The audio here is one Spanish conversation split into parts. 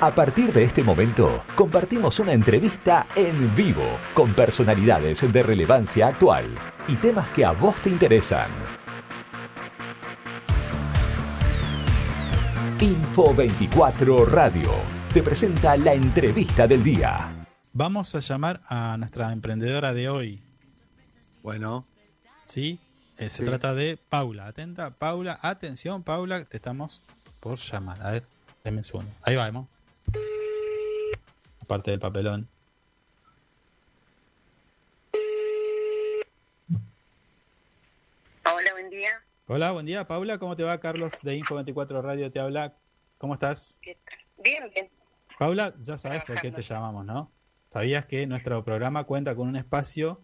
A partir de este momento, compartimos una entrevista en vivo con personalidades de relevancia actual y temas que a vos te interesan. Info 24 Radio te presenta la entrevista del día. Vamos a llamar a nuestra emprendedora de hoy. Bueno, ¿Sí? Eh, se Sí. trata de Paula. Atenta, Paula. Atención, Paula. Te estamos por llamar. A ver, denme segundo. Ahí vamos. Aparte del papelón. Hola, buen día. Hola, buen día, Paula. ¿Cómo te va? Carlos de Info24 Radio te habla. ¿Cómo estás? Bien, bien. Paula, ya sabes por qué te llamamos, ¿no? Sabías que nuestro programa cuenta con un espacio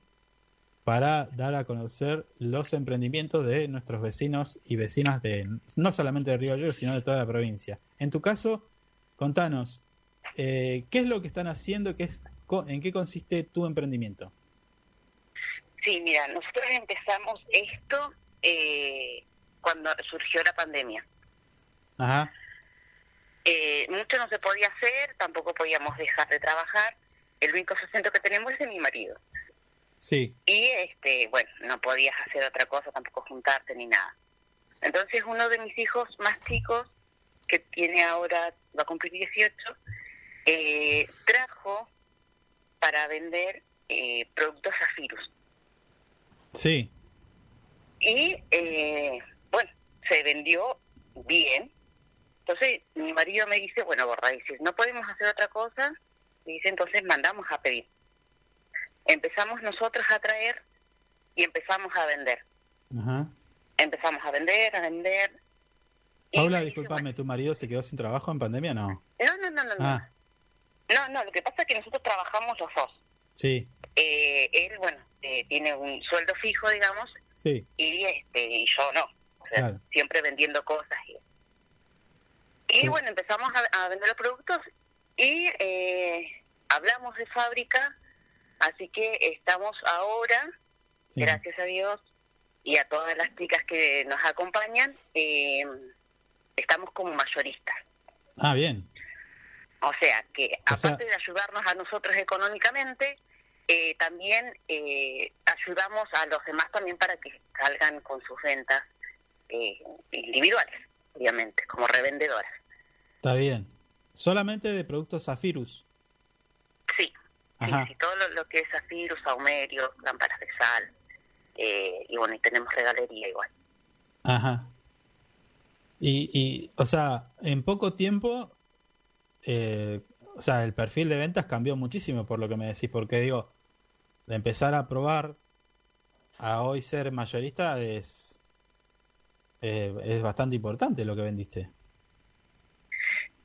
para dar a conocer los emprendimientos de nuestros vecinos y vecinas de no solamente de Río sino de toda la provincia. En tu caso, contanos, eh, ¿qué es lo que están haciendo? ¿Qué es, ¿En qué consiste tu emprendimiento? Sí, mira, nosotros empezamos esto eh, cuando surgió la pandemia. Ajá, Eh, mucho no se podía hacer, tampoco podíamos dejar de trabajar. El único sustento que tenemos es de mi marido. sí, Y, este, bueno, no podías hacer otra cosa, tampoco juntarte ni nada. Entonces uno de mis hijos más chicos, que tiene ahora, va a cumplir 18, eh, trajo para vender eh, productos Zafirus. sí, Y eh, bueno, se vendió bien. Entonces mi marido me dice, bueno, borra, dice, no podemos hacer otra cosa. Y dice, entonces mandamos a pedir. Empezamos nosotros a traer y empezamos a vender. ajá. Empezamos a vender, a vender. Paula, discúlpame, ¿tu marido se quedó sin trabajo en pandemia? No. no, no, no, no, no. Ah, No, no, lo que pasa es que nosotros trabajamos los dos. sí, Eh, él, bueno, eh, tiene un sueldo fijo, digamos, sí, y este y yo no o sea, Claro. siempre vendiendo cosas y, y Sí. bueno empezamos a, a vender los productos y eh, hablamos de fábrica así que estamos ahora sí. gracias a Dios y a todas las chicas que nos acompañan eh, estamos como mayoristas Ah, bien. o sea que O sea- aparte de ayudarnos a nosotros económicamente eh, también eh, ayudamos a los demás también para que salgan con sus ventas eh, individuales, obviamente, como revendedoras. Está bien. Solamente de productos Zafirus. Sí, Ajá. sí, todo lo, lo que es zafirus, saumerios, lámparas de sal, eh, y bueno, y tenemos regalería igual. Ajá. Y, y, o sea, en poco tiempo, eh, o sea, el perfil de ventas cambió muchísimo por lo que me decís, porque digo, de empezar a probar a hoy ser mayorista es, eh, es bastante importante lo que vendiste.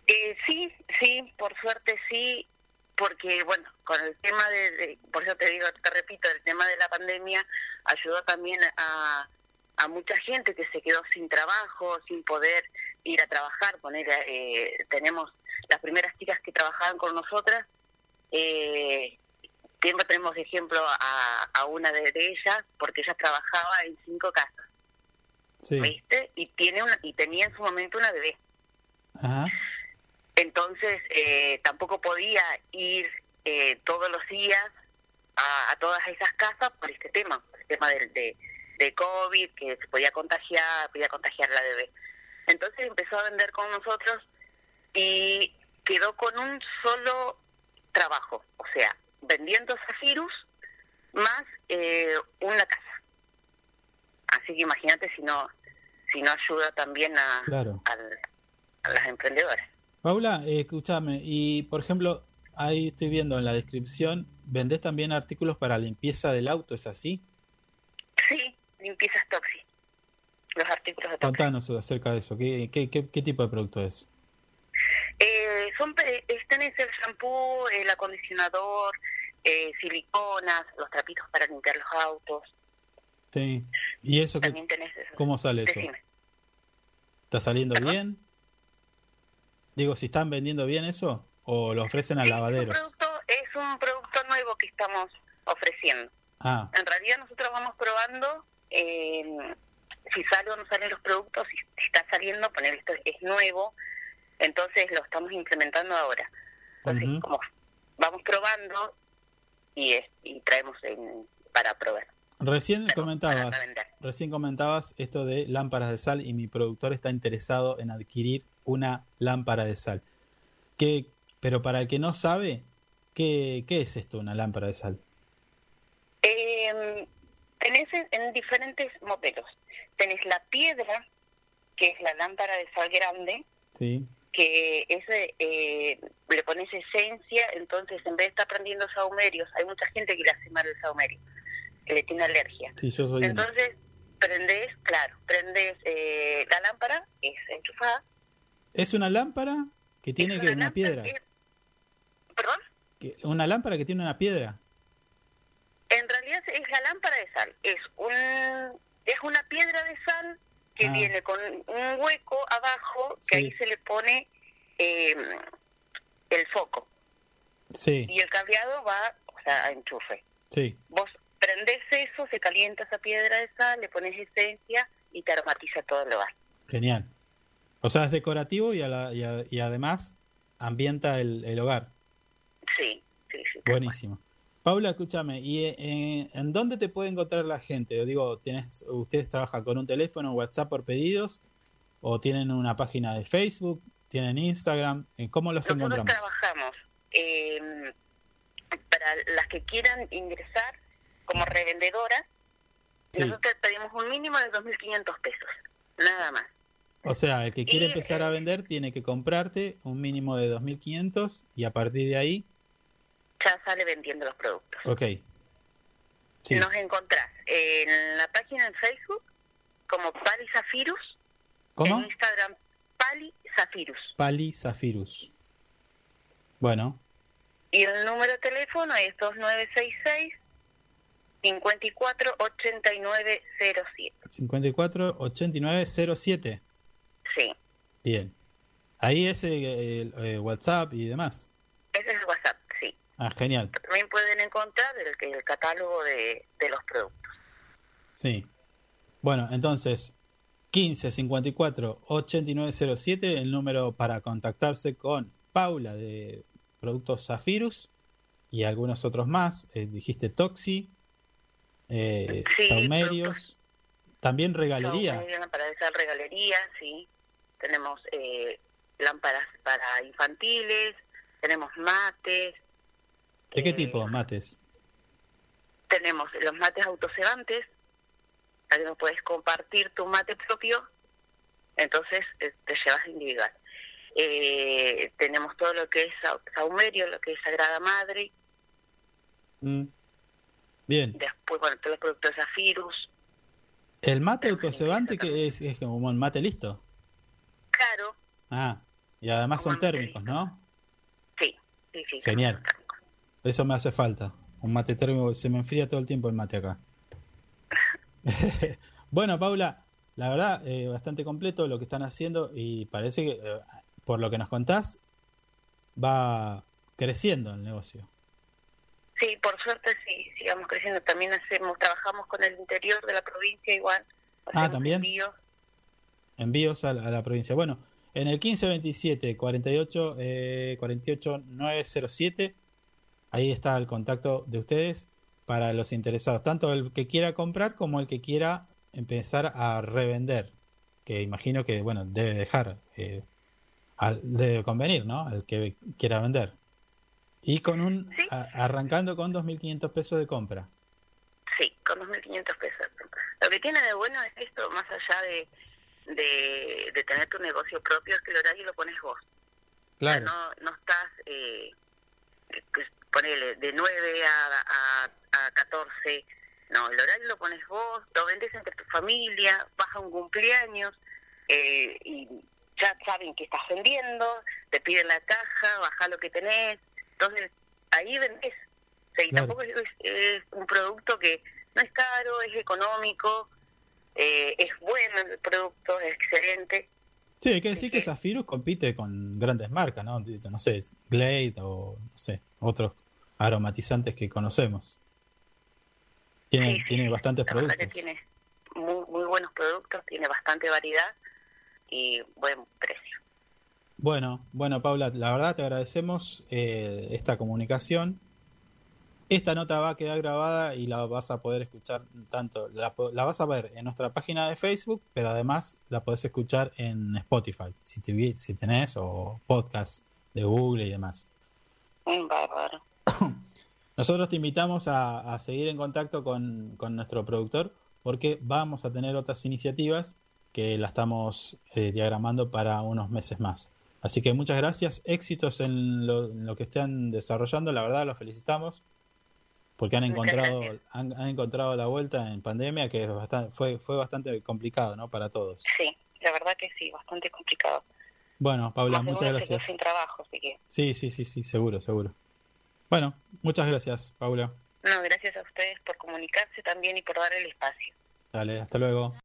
Eh, sí, sí, por suerte sí, porque bueno, con el tema de, por eso te digo, te repito, el tema de la pandemia ayudó también a mucha gente que se quedó sin trabajo, sin poder ir a trabajar, poner, eh, tenemos las primeras chicas que trabajaban con nosotras, eh, siempre tenemos de ejemplo a, a una de, de ellas, porque ella trabajaba en cinco casas, Sí. ¿viste? Y tiene una, y tenía en su momento una bebé. Ajá. Entonces, eh, tampoco podía ir eh, todos los días a, a todas esas casas por este tema, por el tema del, de, de COVID, que se podía contagiar, podía contagiar la bebé. Entonces empezó a vender con nosotros y quedó con un solo trabajo, o sea, vendiendo zafirus más eh, una casa. Así que imagínate si no si no ayuda también a, Claro. al- a las emprendedoras. Paula, eh, escúchame, y por ejemplo, ahí estoy viendo en la descripción, vendés también artículos para limpieza del auto, ¿es así? Sí, limpiezas Toxi. Los artículos de Toxi. Contanos acerca de eso, ¿qué, qué, qué, qué tipo de producto es? Eh, son, tenés el shampoo, el acondicionador, eh, siliconas, los trapitos para limpiar los autos. Sí. ¿Y eso qué, También tenés eso. cómo sale eso? ¿Está saliendo ¿Perdón? bien? Digo, si están vendiendo bien eso o lo ofrecen a Es un, lavaderos. producto, es un producto nuevo que estamos ofreciendo. Ah, En realidad nosotros vamos probando eh, si sale o no salen los productos, si está saliendo, poner esto es nuevo, Entonces lo estamos implementando ahora. Entonces, como vamos probando y, y traemos en, para probar. Recién comentabas, recién comentabas esto de lámparas de sal y mi productor está interesado en adquirir una lámpara de sal. ¿Qué, pero para el que no sabe, ¿qué, qué es esto, una lámpara de sal? Eh, tenés en diferentes modelos. Tenés la piedra, que es la lámpara de sal grande, sí. que ese eh, le pones esencia, entonces en vez de estar prendiendo saumerios, hay mucha gente que le hace mal el saumerio que le tiene alergia. Sí, yo soy Entonces, prendes, claro, prendes eh, la lámpara, es enchufada. ¿Es una lámpara que tiene que una, piedra? ¿Perdón? ¿Una lámpara que tiene una piedra? En realidad es la lámpara de sal. Es un es una piedra de sal que ah. viene con un hueco abajo que ahí se le pone eh, el foco. Sí. Y el cableado va, o sea, a enchufe. Sí. Vos prendes eso, se calienta esa piedra de sal, le pones esencia y te aromatiza todo el lugar. Genial. O sea, es decorativo y, y, además ambienta el, hogar. Sí, sí, sí. Buenísimo. Paula, escúchame, ¿y eh, en dónde te puede encontrar la gente? Yo digo, ¿tienes, ¿ustedes trabajan con un teléfono, WhatsApp por pedidos? ¿O tienen una página de Facebook? ¿Tienen Instagram? ¿Cómo los Nosotros encontramos? trabajamos. Eh, para las que quieran ingresar, como revendedora, nosotros pedimos un mínimo de 2.500 pesos, nada más. O sea, el que quiere empezar a vender tiene que comprarte un mínimo de 2.500 y a partir de ahí... Ya sale vendiendo los productos. Ok. Nos encontrás en la página en Facebook como Pali Zafirus. ¿Cómo? En Instagram Pali Zafirus. Pali Zafirus. Bueno. Y el número de teléfono es 2966 54 89 07. 54 89 07. Sí. Bien. Ahí es el, eh, WhatsApp y demás. Ese es el WhatsApp, sí. Ah, genial. También pueden encontrar el, el catálogo de, de los productos. Sí. Bueno, entonces, 15 54 89 07, el número para contactarse con Paula de Productos Zafirus y algunos otros más. Eh, dijiste Toxi, eh, saumerios, también regalería. Para esa regalería, sí. Tenemos eh, lámparas para infantiles, tenemos mates. ¿De qué eh, tipo mates? Tenemos los mates autocegantes, ahí no puedes compartir tu mate propio, entonces eh, te llevas individual. Eh, tenemos todo lo que es saumerio, lo que es Sagrada Madre. Mm. Bien. Después, bueno, todos los productos de Zafirus. ¿El mate autocebante que es, es como el mate listo? Claro. Ah, y además son térmicos, ¿no? Sí, sí, sí. Genial. Eso me hace falta. Un mate térmico, se me enfría todo el tiempo el mate acá. bueno, Paula, la verdad, eh, bastante completo lo que están haciendo y parece que, eh, por lo que nos contás, va creciendo el negocio. Sí, por suerte sí, sigamos creciendo. También hacemos, trabajamos con el interior de la provincia igual. Ah, también. Envíos, envíos a, la, provincia. Bueno, en el 1527 48 eh, 48 907, ahí está el contacto de ustedes para los interesados, tanto el que quiera comprar como el que quiera empezar a revender, que imagino que, bueno, debe dejar, eh, al, debe convenir, ¿no? Al que quiera vender. Y con un arrancando con 2.500 pesos de compra. Sí, con 2.500 pesos. Lo que tiene de bueno es esto, más allá de, de, tener tu negocio propio, es que el horario lo pones vos. Claro. no, no estás, eh, ponele, de 9 a, a, a 14. No, el horario lo pones vos, lo vendes entre tu familia, vas a un cumpleaños eh, y ya saben que estás vendiendo, te piden la caja, baja lo que tenés, entonces, ahí vendés. y tampoco es, un producto que no es caro, es económico, eh, es bueno el producto, es excelente. Sí, hay que decir que Zafirus compite con grandes marcas, ¿no? No sé, Glade o, sé, otros aromatizantes que conocemos. Tiene, tiene bastantes productos. tiene muy, muy buenos productos, tiene bastante variedad y buen precio. Bueno, bueno, Paula, la verdad te agradecemos eh, esta comunicación. Esta nota va a quedar grabada y la vas a poder escuchar tanto, la, la vas a ver en nuestra página de Facebook, pero además la podés escuchar en Spotify, si, te, si tenés, o podcast de Google y demás. Bárbaro. Nosotros te invitamos a, a seguir en contacto con, con, nuestro productor porque vamos a tener otras iniciativas que la estamos eh, diagramando para unos meses más. Así que muchas gracias, éxitos en lo, en lo que estén desarrollando, la verdad los felicitamos porque han encontrado han, han, encontrado la vuelta en pandemia que es bastante, fue fue bastante complicado, ¿no? Para todos. Sí, la verdad que sí, bastante complicado. Bueno, Paula, Más muchas gracias. Sin trabajo, así que... Sí, sí, sí, sí, seguro, seguro. Bueno, muchas gracias, Paula. No, gracias a ustedes por comunicarse también y por dar el espacio. Dale, hasta luego.